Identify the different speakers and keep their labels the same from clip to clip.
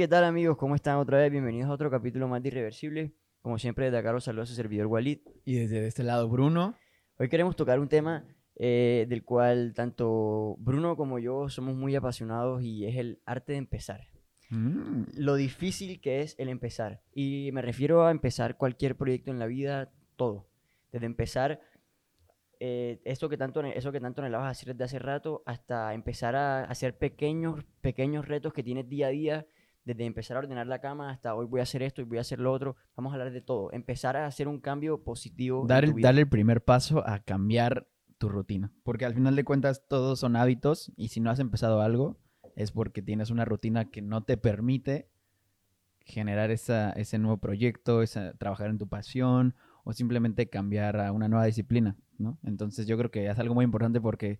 Speaker 1: ¿qué tal amigos? ¿Cómo están otra vez? Bienvenidos a otro capítulo más de Irreversible. Como siempre, desde acá los saludos a su servidor Walid.
Speaker 2: Y desde este lado, Bruno.
Speaker 1: Hoy queremos tocar un tema eh, del cual tanto Bruno como yo somos muy apasionados y es el arte de empezar.
Speaker 2: Mm.
Speaker 1: Lo difícil que es el empezar. Y me refiero a empezar cualquier proyecto en la vida, todo. Desde empezar eh, esto que tanto, eso que tanto anhelabas hacer desde hace rato, hasta empezar a hacer pequeños, pequeños retos que tienes día a día, desde empezar a ordenar la cama hasta hoy voy a hacer esto y voy a hacer lo otro. Vamos a hablar de todo. Empezar a hacer un cambio positivo.
Speaker 2: Dar,
Speaker 1: en
Speaker 2: el-
Speaker 1: tu vida.
Speaker 2: darle el primer paso a cambiar tu rutina. Porque al final de cuentas todos son hábitos y si no has empezado algo es porque tienes una rutina que no te permite generar esa, ese nuevo proyecto, esa, trabajar en tu pasión o simplemente cambiar a una nueva disciplina, ¿no? Entonces yo creo que es algo muy importante porque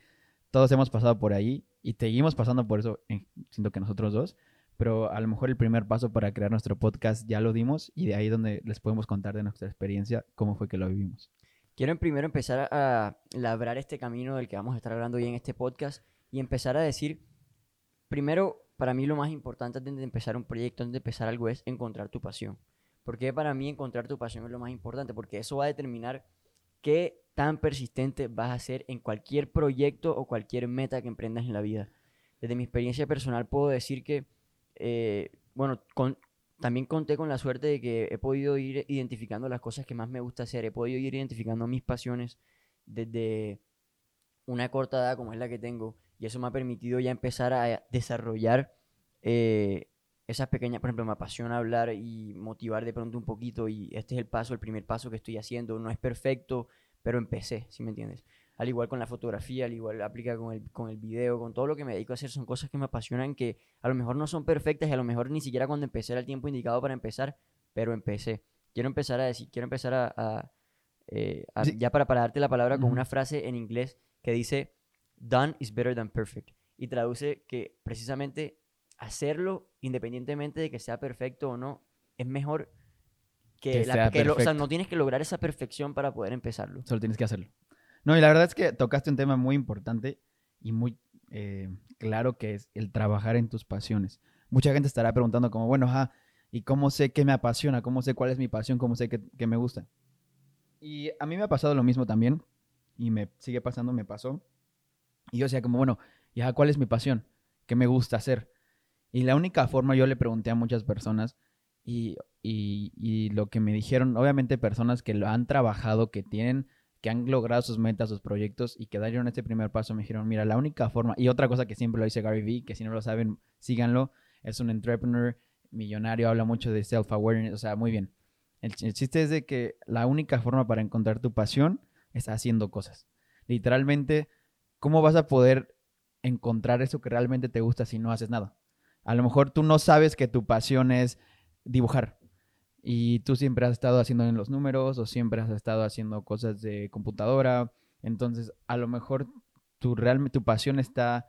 Speaker 2: todos hemos pasado por ahí y seguimos pasando por eso, eh, siento que nosotros dos, pero a lo mejor el primer paso para crear nuestro podcast ya lo dimos y de ahí donde les podemos contar de nuestra experiencia cómo fue que lo vivimos.
Speaker 1: Quiero primero empezar a labrar este camino del que vamos a estar hablando hoy en este podcast y empezar a decir, primero, para mí lo más importante antes de empezar un proyecto, antes de empezar algo es encontrar tu pasión. Porque para mí encontrar tu pasión es lo más importante, porque eso va a determinar qué tan persistente vas a ser en cualquier proyecto o cualquier meta que emprendas en la vida. Desde mi experiencia personal puedo decir que, eh, bueno, con- también conté con la suerte de que he podido ir identificando las cosas que más me gusta hacer, he podido ir identificando mis pasiones desde una corta edad como es la que tengo y eso me ha permitido ya empezar a desarrollar eh, esas pequeñas, por ejemplo, me apasiona hablar y motivar de pronto un poquito y este es el paso, el primer paso que estoy haciendo, no es perfecto, pero empecé, ¿sí me entiendes? Al igual con la fotografía, al igual aplica con el, con el video, con todo lo que me dedico a hacer, son cosas que me apasionan que a lo mejor no son perfectas y a lo mejor ni siquiera cuando empecé era el tiempo indicado para empezar, pero empecé. Quiero empezar a decir, quiero empezar a, a, eh, a-
Speaker 2: Sí.
Speaker 1: ya para, para darte la palabra con una frase en inglés que dice, done is better than perfect. Y traduce que precisamente hacerlo, independientemente de que sea perfecto o no, es mejor que,
Speaker 2: Que
Speaker 1: la- que lo- o sea, no tienes que lograr esa perfección para poder empezarlo.
Speaker 2: Solo tienes que hacerlo. No, y la verdad es que tocaste un tema muy importante y muy eh, claro que es el trabajar en tus pasiones. Mucha gente estará preguntando como, bueno, ajá, ¿y cómo sé qué me apasiona? ¿Cómo sé cuál es mi pasión? ¿Cómo sé qué, me gusta? Y a mí me ha pasado lo mismo también y me sigue pasando, me pasó. Y yo decía como, bueno, ¿y ajá, cuál es mi pasión? ¿Qué me gusta hacer? Y la única forma, yo le pregunté a muchas personas y, y- y lo que me dijeron, obviamente personas que lo han trabajado, que tienen, que han logrado sus metas, sus proyectos y que dieron este primer paso, me dijeron, mira, la única forma, y otra cosa que siempre lo dice Gary Vee, que si no lo saben, síganlo, es un entrepreneur millonario, habla mucho de self-awareness, o sea, muy bien. El, el chiste es de que la única forma para encontrar tu pasión es haciendo cosas. Literalmente, ¿cómo vas a poder encontrar eso que realmente te gusta si no haces nada? A lo mejor tú no sabes que tu pasión es dibujar y tú siempre has estado haciendo en los números o siempre has estado haciendo cosas de computadora. Entonces, a lo mejor tu, realmente tu pasión está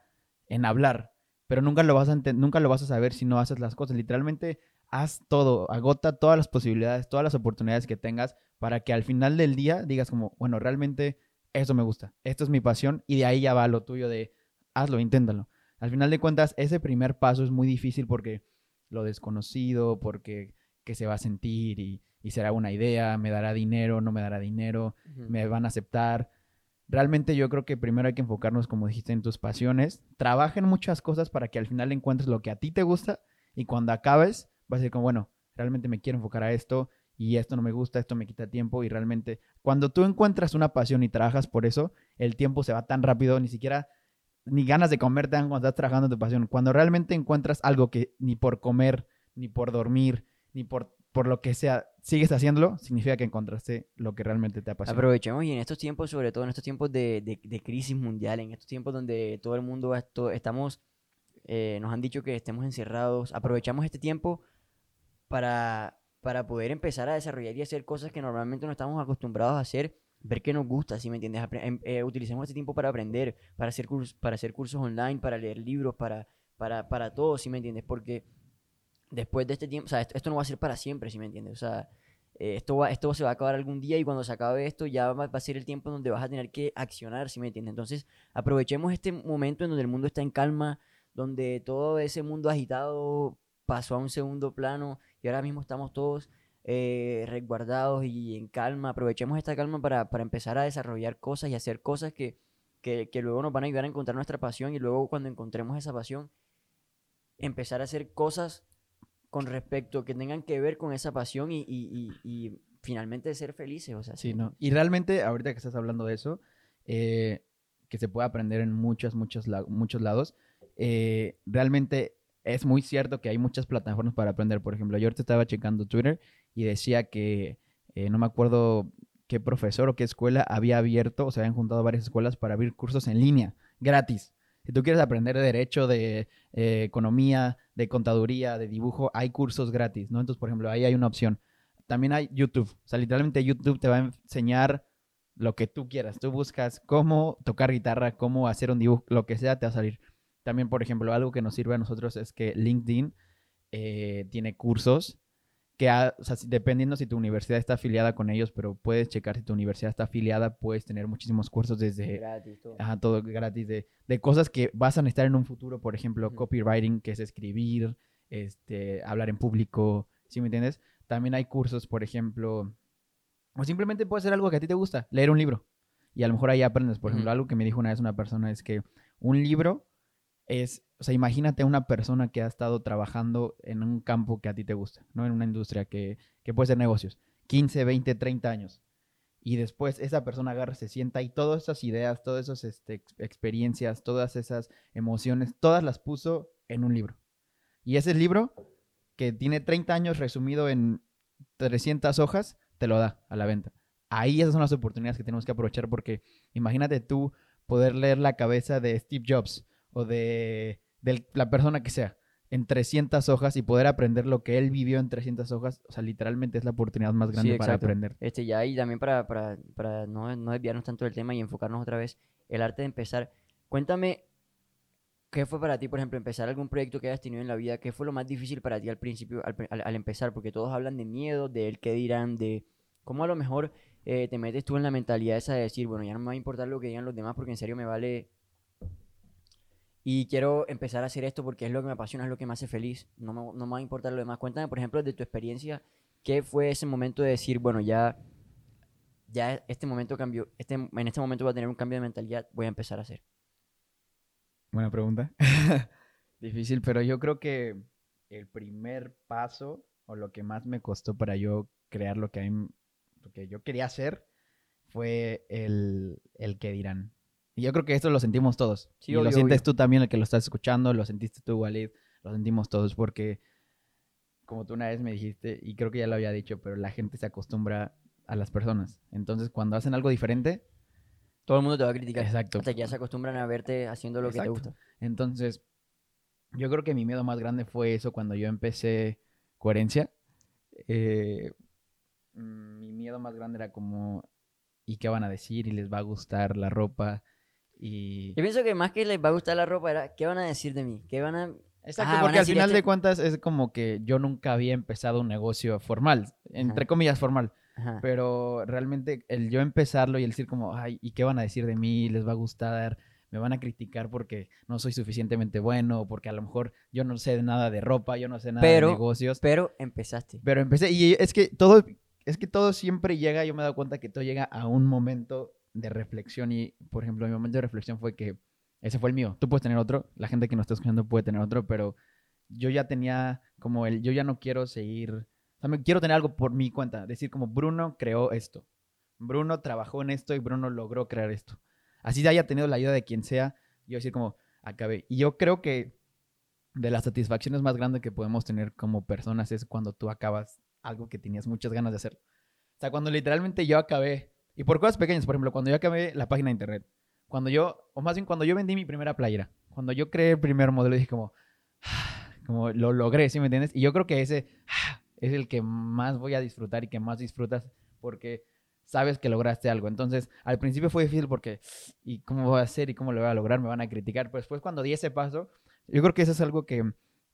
Speaker 2: en hablar, pero nunca lo, vas a nunca lo vas a saber si no haces las cosas. Literalmente, haz todo, agota todas las posibilidades, todas las oportunidades que tengas para que al final del día digas como, bueno, realmente eso me gusta, esto es mi pasión y de ahí ya va lo tuyo de hazlo, inténtalo. Al final de cuentas, ese primer paso es muy difícil porque lo desconocido, porque qué se va a sentir y, y será una idea, me dará dinero, no me dará dinero, me van a aceptar. Realmente yo creo que primero hay que enfocarnos, como dijiste, en tus pasiones. Trabaja en muchas cosas para que al final encuentres lo que a ti te gusta y cuando acabes vas a decir como, bueno, realmente me quiero enfocar a esto y esto no me gusta, esto me quita tiempo y realmente cuando tú encuentras una pasión y trabajas por eso, el tiempo se va tan rápido, ni siquiera ni ganas de comer te dan cuando estás trabajando en tu pasión. Cuando realmente encuentras algo que ni por comer, ni por dormir, ni por, por lo que sea, sigues haciéndolo, significa que encontraste lo que realmente te apasiona.
Speaker 1: Aprovechemos y en estos tiempos, sobre todo en estos tiempos de, de- de crisis mundial, en estos tiempos donde todo el mundo esto- estamos, eh, nos han dicho que estemos encerrados, aprovechamos este tiempo para, para poder empezar a desarrollar y hacer cosas que normalmente no estamos acostumbrados a hacer, ver qué nos gusta, ¿sí me entiendes? Apre- em- eh, utilicemos este tiempo para aprender, para hacer, para hacer cursos online, para leer libros, para, para, para todo, ¿sí me entiendes? Porque después de este tiempo, o sea, esto, esto no va a ser para siempre, ¿sí me entiendes? O sea, eh, esto, va, esto se va a acabar algún día y cuando se acabe esto ya va, va a ser el tiempo donde vas a tener que accionar, ¿sí me entiendes? Entonces, aprovechemos este momento en donde el mundo está en calma, donde todo ese mundo agitado pasó a un segundo plano y ahora mismo estamos todos eh, resguardados y en calma. Aprovechemos esta calma para, para empezar a desarrollar cosas y hacer cosas que, que, que luego nos van a ayudar a encontrar nuestra pasión y luego cuando encontremos esa pasión, empezar a hacer cosas con respecto que tengan que ver con esa pasión y, y, y, y finalmente ser felices. O sea,
Speaker 2: Sí, ¿no? Y realmente, ahorita que estás hablando de eso, eh, que se puede aprender en muchos, muchos, la- muchos lados, eh, realmente es muy cierto que hay muchas plataformas para aprender. Por ejemplo, yo ahorita estaba checando Twitter y decía que, eh, no me acuerdo qué profesor o qué escuela había abierto, o se habían juntado varias escuelas para abrir cursos en línea, gratis. Si tú quieres aprender de derecho, de eh, economía, de contaduría, de dibujo, hay cursos gratis, ¿no? Entonces, por ejemplo, ahí hay una opción. También hay YouTube. O sea, literalmente YouTube te va a enseñar lo que tú quieras. Tú buscas cómo tocar guitarra, cómo hacer un dibujo, lo que sea, te va a salir. También, por ejemplo, algo que nos sirve a nosotros es que LinkedIn eh, tiene cursos que, ha- o sea, si- dependiendo si tu universidad está afiliada con ellos, pero puedes checar si tu universidad está afiliada, puedes tener muchísimos cursos desde
Speaker 1: gratis, todo.
Speaker 2: Ajá, todo gratis de, de cosas que vas a necesitar en un futuro, por ejemplo, copywriting, que es escribir, este, hablar en público, ¿sí me entiendes? También hay cursos, por ejemplo, o simplemente puede ser algo que a ti te gusta, leer un libro. Y a lo mejor ahí aprendes, por ejemplo, algo que me dijo una vez una persona es que un libro es, o sea, imagínate una persona que ha estado trabajando en un campo que a ti te gusta, ¿no? En una industria que, que puede ser negocios, 15, 20, 30 años y después esa persona agarra, se sienta y todas esas ideas, todas esas este, ex- experiencias, todas esas emociones, todas las puso en un libro. Y ese libro, que tiene 30 años resumido en 300 hojas, te lo da a la venta. Ahí esas son las oportunidades que tenemos que aprovechar porque imagínate tú poder leer la cabeza de Steve Jobs o de, de la persona que sea en 300 hojas y poder aprender lo que él vivió en 300 hojas, o sea, literalmente es la oportunidad más grande
Speaker 1: Sí,
Speaker 2: para aprender.
Speaker 1: Este, ya y también para, para, para no, no desviarnos tanto del tema y enfocarnos otra vez, el arte de empezar. Cuéntame, ¿qué fue para ti, por ejemplo, empezar algún proyecto que hayas tenido en la vida? ¿Qué fue lo más difícil para ti al principio, al, pri- al- al empezar? Porque todos hablan de miedo, de el qué dirán, de cómo a lo mejor eh, te metes tú en la mentalidad esa de decir, bueno, ya no me va a importar lo que digan los demás porque en serio me vale... Y quiero empezar a hacer esto porque es lo que me apasiona, es lo que me hace feliz. No me, no me va a importar lo demás. Cuéntame, por ejemplo, de tu experiencia ¿Qué fue ese momento de decir, bueno, ya, ya este momento cambió, este, en este momento voy a tener un cambio de mentalidad, voy a empezar a hacer?
Speaker 2: Buena pregunta. Difícil, pero yo creo que el primer paso o lo que más me costó para yo crear lo que, mí- lo que yo quería hacer fue el, el que dirán. Y yo creo que esto lo sentimos todos.
Speaker 1: Sí,
Speaker 2: y lo sientes
Speaker 1: obvio.
Speaker 2: tú también, el que lo estás escuchando, lo sentiste tú, Walid, lo sentimos todos porque, como tú una vez me dijiste, y creo que ya lo había dicho, pero la gente se acostumbra a las personas. Entonces, cuando hacen algo diferente,
Speaker 1: Todo el mundo te va a criticar.
Speaker 2: exacto,
Speaker 1: Hasta que ya se acostumbran a verte haciendo lo que te
Speaker 2: Exacto.
Speaker 1: gusta.
Speaker 2: Entonces, yo creo que mi miedo más grande fue eso cuando yo empecé coherencia. Eh, mm, mi miedo más grande era como, ¿y qué van a decir? ¿Y les va a gustar la ropa? Y...
Speaker 1: Yo pienso que más que les va a gustar la ropa era, ¿qué van a decir de mí? ¿Qué van a...?
Speaker 2: Exacto,
Speaker 1: Ah,
Speaker 2: porque al final
Speaker 1: este-
Speaker 2: de cuentas es como que yo nunca había empezado un negocio formal, entre
Speaker 1: Ajá.
Speaker 2: comillas formal,
Speaker 1: Ajá.
Speaker 2: pero realmente el yo empezarlo y el decir como, ay, ¿y qué van a decir de mí? ¿Les va a gustar? ¿Me van a criticar porque no soy suficientemente bueno? Porque a lo mejor yo no sé nada de ropa, yo no sé nada
Speaker 1: Pero-
Speaker 2: de negocios.
Speaker 1: Pero empezaste.
Speaker 2: Pero empecé, y es que todo, es que todo siempre llega, yo me he dado cuenta que todo llega a un momento de reflexión y, por ejemplo, mi momento de reflexión fue que ese fue el mío. Tú puedes tener otro, la gente que nos está escuchando puede tener otro, pero yo ya tenía como el, yo ya no quiero seguir, o sea, quiero tener algo por mi cuenta, decir como Bruno creó esto, Bruno trabajó en esto y Bruno logró crear esto. Así haya tenido la ayuda de quien sea, yo decir como acabé. Y yo creo que de las satisfacciones más grandes que podemos tener como personas es cuando tú acabas algo que tenías muchas ganas de hacer. O sea, cuando literalmente yo acabé, y por cosas pequeñas, por ejemplo, cuando yo acabé la página de internet, cuando yo, o más bien cuando yo vendí mi primera playera, cuando yo creé el primer modelo, dije como, como lo logré, ¿sí me entiendes? Y yo creo que ese es el que más voy a disfrutar y que más disfrutas porque sabes que lograste algo. Entonces, al principio fue difícil porque, ¿y cómo voy a hacer y cómo lo voy a lograr? Me van a criticar. Pero después, cuando di ese paso, yo creo que eso es algo que,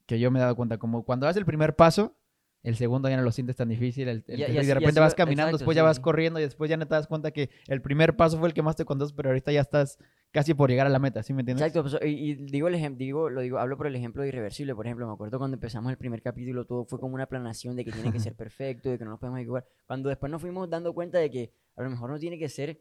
Speaker 2: que yo me he dado cuenta. Como cuando das el primer paso, el segundo ya no lo sientes tan difícil. El, el
Speaker 1: Y- así-
Speaker 2: de repente
Speaker 1: así
Speaker 2: vas
Speaker 1: va-
Speaker 2: caminando,
Speaker 1: exacto,
Speaker 2: después ya vas corriendo y después ya no te das cuenta que el primer paso fue el que más te costó, pero ahorita ya estás casi por llegar a la meta, ¿sí me entiendes?
Speaker 1: Exacto, pues, y, y digo el ejemplo, digo, lo digo, hablo por el ejemplo de Irreversible, por ejemplo, me acuerdo cuando empezamos el primer capítulo, todo fue como una planación de que tiene que ser perfecto, de que no nos podemos equivocar. Cuando después nos fuimos dando cuenta de que a lo mejor no tiene que ser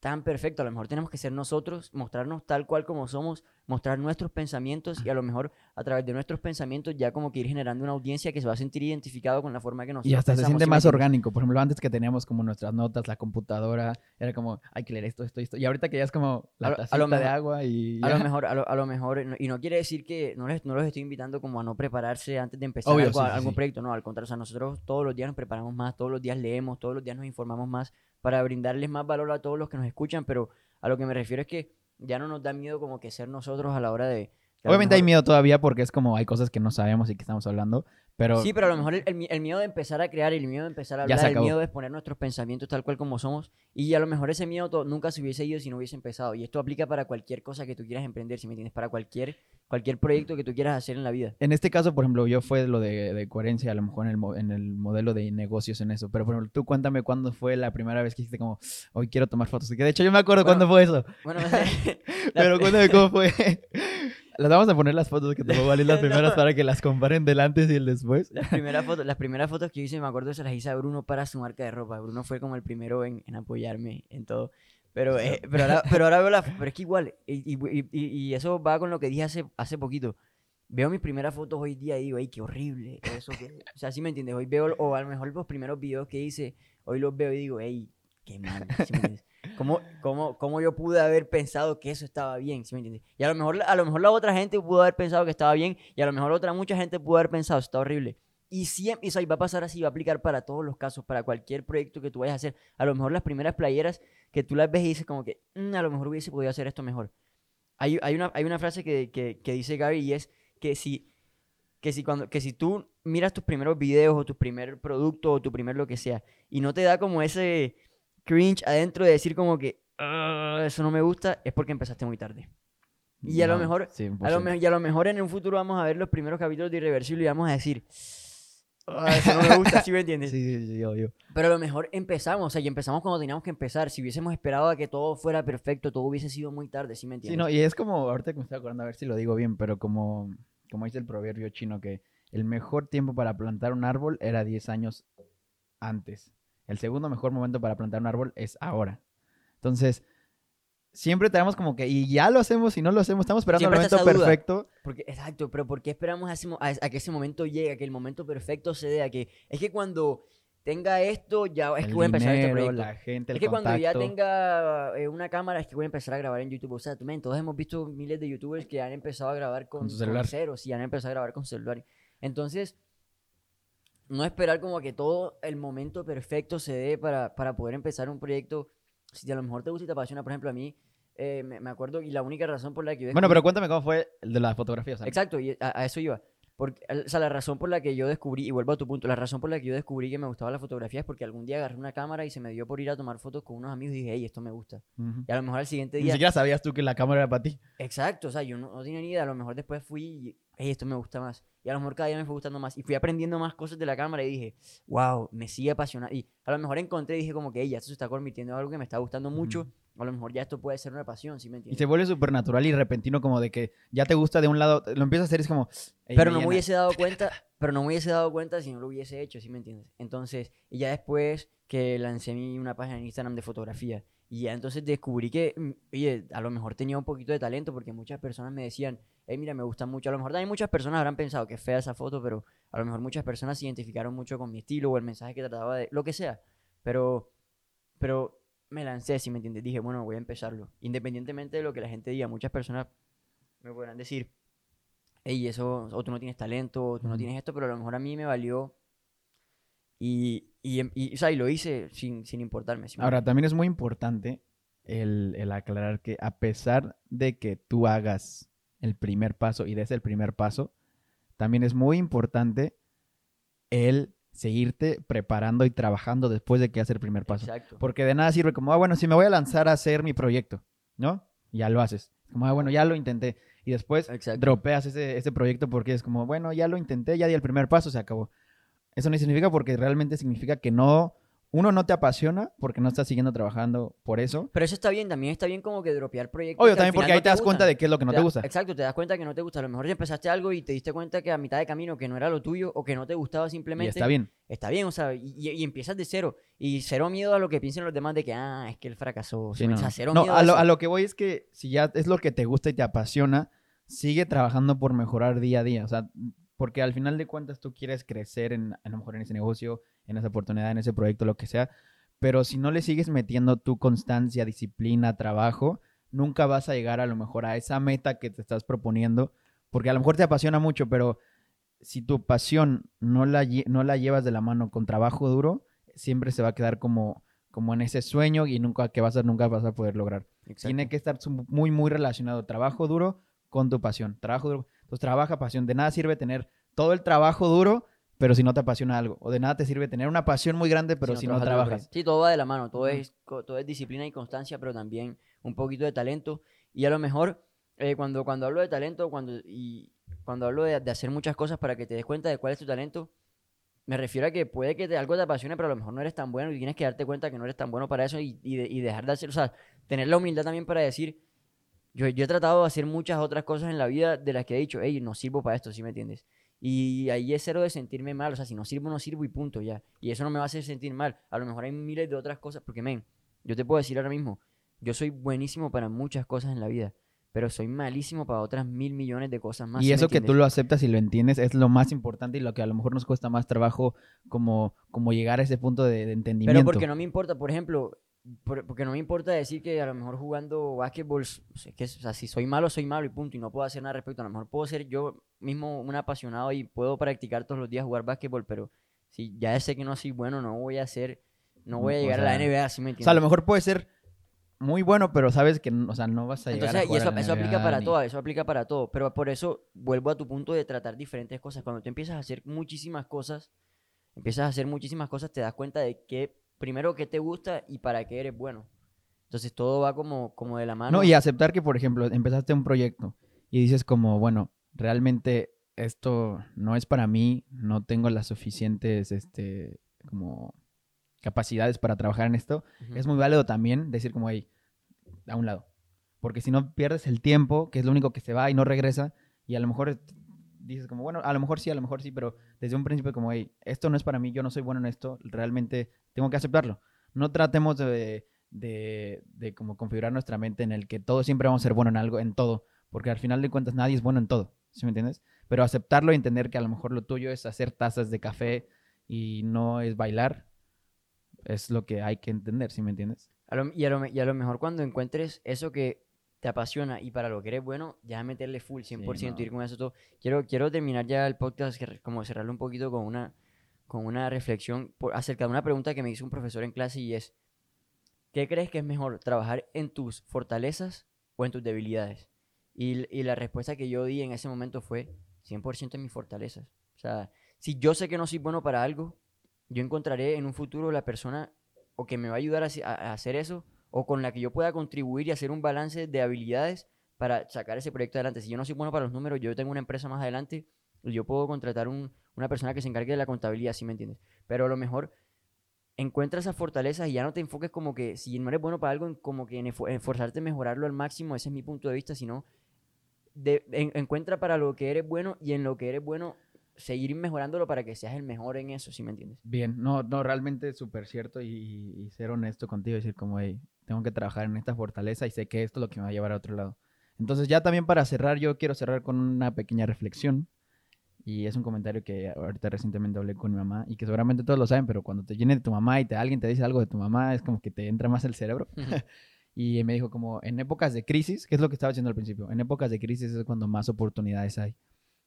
Speaker 1: tan perfecto, a lo mejor tenemos que ser nosotros, mostrarnos tal cual como somos, mostrar nuestros pensamientos y a lo mejor a través de nuestros pensamientos ya como que ir generando una audiencia que se va a sentir identificado con la forma que nosotros
Speaker 2: Y hasta se siente
Speaker 1: ¿sí me
Speaker 2: más orgánico. Por ejemplo, antes que teníamos como nuestras notas, la computadora, era como, hay que leer esto, esto, esto. Y ahorita que ya es como la
Speaker 1: A lo- a lo
Speaker 2: tacita de
Speaker 1: mejor-
Speaker 2: agua y
Speaker 1: A lo mejor, a lo, a lo mejor, no- y no quiere decir que no, les, no los estoy invitando como a no prepararse antes de empezar
Speaker 2: Obvio,
Speaker 1: algo-
Speaker 2: sí, sí,
Speaker 1: algún
Speaker 2: sí.
Speaker 1: proyecto, no, al contrario, o sea, nosotros todos los días nos preparamos más, todos los días leemos, todos los días nos informamos más para brindarles más valor a todos los que nos escuchan, pero a lo que me refiero es que ya no nos da miedo como que ser nosotros a la hora de...
Speaker 2: Obviamente hay
Speaker 1: mejor-
Speaker 2: miedo todavía porque es como hay cosas que no sabemos y que estamos hablando, pero
Speaker 1: Sí, pero a lo mejor el, el mi- el miedo de empezar a crear, el miedo de empezar a hablar, el miedo de exponer nuestros pensamientos tal cual como somos, y a lo mejor ese miedo nunca se hubiese ido si no hubiese empezado. Y esto aplica para cualquier cosa que tú quieras emprender, si me entiendes, para cualquier, cualquier proyecto que tú quieras hacer en la vida.
Speaker 2: en este caso, por ejemplo, yo fue lo de, de coherencia, a lo mejor en el, mo- en el modelo de negocios en eso, pero por ejemplo, tú cuéntame cuándo fue la primera vez que dijiste como, hoy quiero tomar fotos. Que de hecho yo me acuerdo
Speaker 1: Bueno,
Speaker 2: cuándo fue eso,
Speaker 1: Bueno, la-
Speaker 2: pero cuéntame cómo fue. Las vamos a poner las fotos que tomó Vali las primeras
Speaker 1: No.
Speaker 2: para que las comparen del antes y el después.
Speaker 1: las, primeras fotos, las primeras fotos que yo hice, me acuerdo, se las hice a Bruno para su marca de ropa. Bruno fue como el primero en, en apoyarme en todo. Pero, eh, pero, ahora, pero ahora veo la... Pero es que igual, y, y- y- y eso va con lo que dije hace, hace poquito. Veo mis primeras fotos hoy día y digo, ¡ay, qué horrible! Eso que... O sea, ¿sí me entiendes? Hoy veo, o a lo mejor los primeros videos que hice, hoy los veo y digo, ¡ey, qué mal! ¿sí? ¿Cómo, cómo, cómo yo pude haber pensado que eso estaba bien? ¿sí me entiendes? Y a lo, mejor, a lo mejor la otra gente pudo haber pensado que estaba bien y a lo mejor otra mucha gente pudo haber pensado, está horrible. Y siempre, eso va a pasar así, va a aplicar para todos los casos, para cualquier proyecto que tú vayas a hacer. A lo mejor las primeras playeras que tú las ves y dices como que, "Mm, a lo mejor hubiese podido hacer esto mejor. Hay, hay, una, hay una frase que, que, que dice Gary y es que si, que, si cuando, que si tú miras tus primeros videos o tu primer producto o tu primer lo que sea y no te da como ese cringe adentro de decir como que, "Ah, eso no me gusta, es porque empezaste muy tarde. Y a lo
Speaker 2: No,
Speaker 1: mejor-
Speaker 2: sí,
Speaker 1: A lo,
Speaker 2: 100%.
Speaker 1: me- y a lo mejor en un futuro vamos a ver los primeros capítulos de Irreversible y vamos a decir, "Ah, eso no me gusta, ¿sí me entiendes?
Speaker 2: Sí, sí, sí, obvio.
Speaker 1: Pero a lo mejor empezamos, o sea, y empezamos cuando teníamos que empezar. Si hubiésemos esperado a que todo fuera perfecto, todo hubiese sido muy tarde, ¿sí me
Speaker 2: Sí,
Speaker 1: entiendes?
Speaker 2: no, y es como, ahorita que me estoy acordando, a ver si lo digo bien, pero como, como dice el proverbio chino, que el mejor tiempo para plantar un árbol era 10 años antes. El segundo mejor momento para plantar un árbol es ahora. Entonces, siempre tenemos como que, y ya lo hacemos, y no lo hacemos, estamos esperando
Speaker 1: Siempre
Speaker 2: el momento perfecto.
Speaker 1: Porque, exacto, pero ¿por qué esperamos a, ese mo- a- a que ese momento llegue, a que el momento perfecto se dé? A que, es que cuando tenga esto, ya es
Speaker 2: el
Speaker 1: que voy a empezar este
Speaker 2: dinero,
Speaker 1: proyecto.
Speaker 2: la gente, el
Speaker 1: Es que cuando ya tenga eh, una cámara es que voy a empezar a grabar en YouTube. O sea, tú, todos hemos visto miles de YouTubers que han empezado a grabar con,
Speaker 2: Con celular.
Speaker 1: ceros y han empezado a grabar con celular. Entonces, no esperar como que todo el momento perfecto se dé para, para poder empezar un proyecto. Si a lo mejor te gusta y te apasiona, por ejemplo, a mí, eh, me, me acuerdo, y la única razón por la que yo
Speaker 2: Bueno, pero cuéntame cómo fue el de las fotografías.
Speaker 1: Exacto, y a, a eso iba. Porque, o sea, la razón por la que yo descubrí, y vuelvo a tu punto, la razón por la que yo descubrí que me gustaba la fotografía es porque algún día agarré una cámara y se me dio por ir a tomar fotos con unos amigos y dije, hey, esto me gusta.
Speaker 2: Ujú.
Speaker 1: Y a lo mejor al siguiente
Speaker 2: Ni
Speaker 1: día...
Speaker 2: siquiera sabías tú que la cámara era para ti.
Speaker 1: Exacto, o sea, yo no, no tenía ni idea, a lo mejor después fui hey, esto me gusta más. Y a lo mejor cada día me fue gustando más. Y fui aprendiendo más cosas de la cámara y dije, wow, me sigue apasionando. Y a lo mejor encontré y dije como que, hey, ya esto se está convirtiendo en algo que me está gustando mucho.
Speaker 2: Ujú.
Speaker 1: A lo mejor ya esto puede ser una pasión, ¿sí me
Speaker 2: Y
Speaker 1: entiendes?
Speaker 2: se vuelve súper natural y repentino, como de que ya te gusta de un lado, lo empiezas a hacer y es como. "Ey,
Speaker 1: pero no me
Speaker 2: llena".
Speaker 1: hubiese dado cuenta, pero no me hubiese dado cuenta si no lo hubiese hecho, ¿sí me entiendes? Entonces, y ya después que lancé mi, una página en Instagram de fotografía, y ya entonces descubrí que, mm, oye, a lo mejor tenía un poquito de talento, porque muchas personas me decían, hey, mira, me gusta mucho, a lo mejor también muchas personas habrán pensado que es fea esa foto, pero a lo mejor muchas personas se identificaron mucho con mi estilo o el mensaje que trataba de, lo que sea, pero, pero me lancé, ¿sí me entiendes? Dije, bueno, voy a empezarlo, independientemente de lo que la gente diga, muchas personas me podrán decir, hey, eso, o tú no tienes talento, o tú no tienes esto, pero a lo mejor a mí me valió. Y, y, y, o sea, y lo hice sin, sin importarme. ¿sí me
Speaker 2: Ahora, también es muy importante el, el aclarar que a pesar de que tú hagas el primer paso y des el primer paso, también es muy importante el seguirte preparando y trabajando después de que haces el primer paso.
Speaker 1: Exacto.
Speaker 2: Porque de nada sirve como, ah, bueno, si me voy a lanzar a hacer mi proyecto, ¿no? Ya lo haces. Como, ah, bueno, ya lo intenté. Y después
Speaker 1: Exacto.
Speaker 2: dropeas ese, ese proyecto porque es como, bueno, ya lo intenté, ya di el primer paso, se acabó. Eso no significa porque realmente significa que no uno no te apasiona porque no estás siguiendo trabajando por eso.
Speaker 1: Pero eso está bien, también está bien como que dropear proyectos.
Speaker 2: Obvio,
Speaker 1: que
Speaker 2: también porque ahí
Speaker 1: no
Speaker 2: te das cuenta de qué es lo que no te gusta.
Speaker 1: Exacto, te das cuenta que no te gusta. A lo mejor ya empezaste algo y te diste cuenta que a mitad de camino que no era lo tuyo o que no te gustaba
Speaker 2: Y
Speaker 1: simplemente.
Speaker 2: está bien.
Speaker 1: Está bien, o sea, y, empiezas de cero. Y cero miedo a lo que piensen los demás de que, ah, es que él fracasó.
Speaker 2: Sí,
Speaker 1: o
Speaker 2: no,
Speaker 1: sea,
Speaker 2: no.
Speaker 1: cero
Speaker 2: No,
Speaker 1: miedo
Speaker 2: a, lo,
Speaker 1: eso.
Speaker 2: a lo que voy es que si ya es lo que te gusta y te apasiona, sigue trabajando por mejorar día a día. O sea, porque al final de cuentas tú quieres crecer en, a lo mejor en ese negocio, en esa oportunidad, en ese proyecto, lo que sea. Pero si no le sigues metiendo tu constancia, disciplina, trabajo, nunca vas a llegar a lo mejor a esa meta que te estás proponiendo. Porque a lo mejor te apasiona mucho, pero si tu pasión no la, no la llevas de la mano con trabajo duro, siempre se va a quedar como, como en ese sueño y nunca que vas a, nunca vas a poder lograr.
Speaker 1: Exacto.
Speaker 2: Tiene que estar muy, muy relacionado trabajo duro con tu pasión. Trabajo duro. Entonces, trabaja pasión. De nada sirve tener todo el trabajo duro, pero si no te apasiona algo. O de nada te sirve tener una pasión muy grande, pero si no,
Speaker 1: trabajas. Sí, todo va de la mano, todo, es, todo es disciplina y constancia, pero también un poquito de talento. Y a lo mejor, eh, cuando, cuando hablo de talento, cuando, y cuando hablo de, de hacer muchas cosas para que te des cuenta de cuál es tu talento, me refiero a que puede que te, algo te apasione, pero a lo mejor no eres tan bueno y tienes que darte cuenta que no eres tan bueno para eso y, y de- y dejar de hacer, o sea, tener la humildad también para decir, yo, yo he tratado de hacer muchas otras cosas en la vida de las que he dicho, hey, no sirvo para esto, ¿sí me entiendes? Y ahí es cero de sentirme mal, o sea, si no sirvo, no sirvo y punto, ya. Y eso no me va a hacer sentir mal. A lo mejor hay miles de otras cosas, porque, men, yo te puedo decir ahora mismo, yo soy buenísimo para muchas cosas en la vida, pero soy malísimo para otras mil millones de cosas más.
Speaker 2: Y
Speaker 1: ¿sí me
Speaker 2: eso que tú lo aceptas y lo entiendes es lo más importante y lo que a lo mejor nos cuesta más trabajo como, como llegar a ese punto de, de entendimiento.
Speaker 1: Pero porque no me importa, por ejemplo, por- porque no me importa decir que a lo mejor jugando básquetbol, es que, o sea, si soy malo, soy malo y punto, y no puedo hacer nada al respecto. A lo mejor puedo ser yo mismo un apasionado y puedo practicar todos los días jugar básquetbol, pero si ya sé que no soy bueno, no voy a hacer, no voy a
Speaker 2: O
Speaker 1: llegar a
Speaker 2: sea,
Speaker 1: la NBA, así me
Speaker 2: O
Speaker 1: entiendes?
Speaker 2: sea, a lo mejor puede ser muy bueno, pero sabes que o sea, no vas a llegar
Speaker 1: Entonces,
Speaker 2: a
Speaker 1: y eso,
Speaker 2: a la
Speaker 1: eso aplica
Speaker 2: NBA
Speaker 1: para
Speaker 2: ni-
Speaker 1: todo, eso aplica para todo. Pero por eso vuelvo a tu punto de tratar diferentes cosas. Cuando tú empiezas a hacer muchísimas cosas, empiezas a hacer muchísimas cosas, te das cuenta de que, primero, qué te gusta y para qué eres bueno. Entonces todo va como, como de la mano.
Speaker 2: No, y aceptar que, por ejemplo, empezaste un proyecto y dices como, bueno, realmente esto no es para mí, no tengo las suficientes, este, como capacidades para trabajar en esto. Es muy válido también decir como, hey, a un lado. Porque si no pierdes el tiempo, que es lo único que se va y no regresa, y a lo mejor dices como, bueno, a lo mejor sí, a lo mejor sí, pero desde un principio como, hey, esto no es para mí, yo no soy bueno en esto, realmente tengo que aceptarlo. No tratemos de, de, de como configurar nuestra mente en el que todos siempre vamos a ser bueno en algo, en todo, porque al final de cuentas nadie es bueno en todo, ¿sí me entiendes? Pero aceptarlo y entender que a lo mejor lo tuyo es hacer tazas de café y no es bailar, es lo que hay que entender, ¿sí me entiendes?
Speaker 1: A lo- y, a lo, me- y a lo mejor cuando encuentres eso que te apasiona y para lo que eres bueno, ya meterle full, 100%,
Speaker 2: no.
Speaker 1: ir con eso todo. Quiero, quiero terminar ya el podcast, como cerrarlo un poquito con una, con una reflexión por, acerca de una pregunta que me hizo un profesor en clase y es, ¿qué crees que es mejor, trabajar en tus fortalezas o en tus debilidades? Y, y la respuesta que yo di en ese momento fue 100% en mis fortalezas. O sea, si yo sé que no soy bueno para algo, yo encontraré en un futuro la persona o que me va a ayudar a, a- a hacer eso o con la que yo pueda contribuir y hacer un balance de habilidades para sacar ese proyecto adelante. Si yo no soy bueno para los números, yo tengo una empresa más adelante y yo puedo contratar un- una persona que se encargue de la contabilidad, ¿sí me entiendes? Pero a lo mejor encuentra esas fortalezas y ya no te enfoques como que si no eres bueno para algo, como que en esfo- en esforzarte en mejorarlo al máximo, ese es mi punto de vista, sino de, en- encuentra para lo que eres bueno y en lo que eres bueno seguir mejorándolo para que seas el mejor en eso, ¿sí me entiendes?
Speaker 2: Bien, no, no, realmente súper cierto y, y ser honesto contigo decir como, hey, tengo que trabajar en esta fortaleza y sé que esto es lo que me va a llevar a otro lado. Entonces ya también para cerrar, yo quiero cerrar con una pequeña reflexión y es un comentario que ahorita recientemente hablé con mi mamá y que seguramente todos lo saben, pero cuando te llene de tu mamá y te, alguien te dice algo de tu mamá, es como que te entra más el cerebro. Y me dijo como, en épocas de crisis, que es lo que estaba diciendo al principio, en épocas de crisis es cuando más oportunidades hay.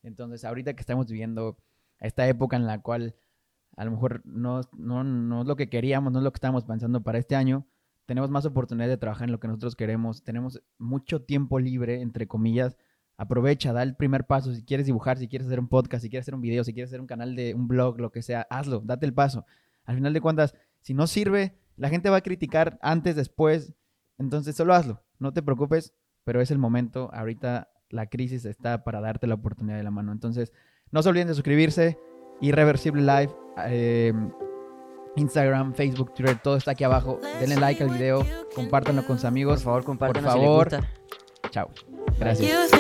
Speaker 2: Entonces, ahorita que estamos viviendo esta época en la cual a lo mejor no, no, no es lo que queríamos, no es lo que estábamos pensando para este año, tenemos más oportunidades de trabajar en lo que nosotros queremos, tenemos mucho tiempo libre, entre comillas, aprovecha, da el primer paso, si quieres dibujar, si quieres hacer un podcast, si quieres hacer un video, si quieres hacer un canal de un blog, lo que sea, hazlo, date el paso. Al final de cuentas, si no sirve, la gente va a criticar antes, después, entonces solo hazlo, no te preocupes, pero es el momento, ahorita la crisis está para darte la oportunidad de la mano. Entonces, no se olviden de suscribirse, Irreversible Live, eh, Instagram, Facebook, Twitter, todo está aquí abajo. Denle like al video, compártanlo con sus
Speaker 1: Por
Speaker 2: amigos.
Speaker 1: favor, compártanos
Speaker 2: favor.
Speaker 1: si les gusta.
Speaker 2: Chao. Gracias.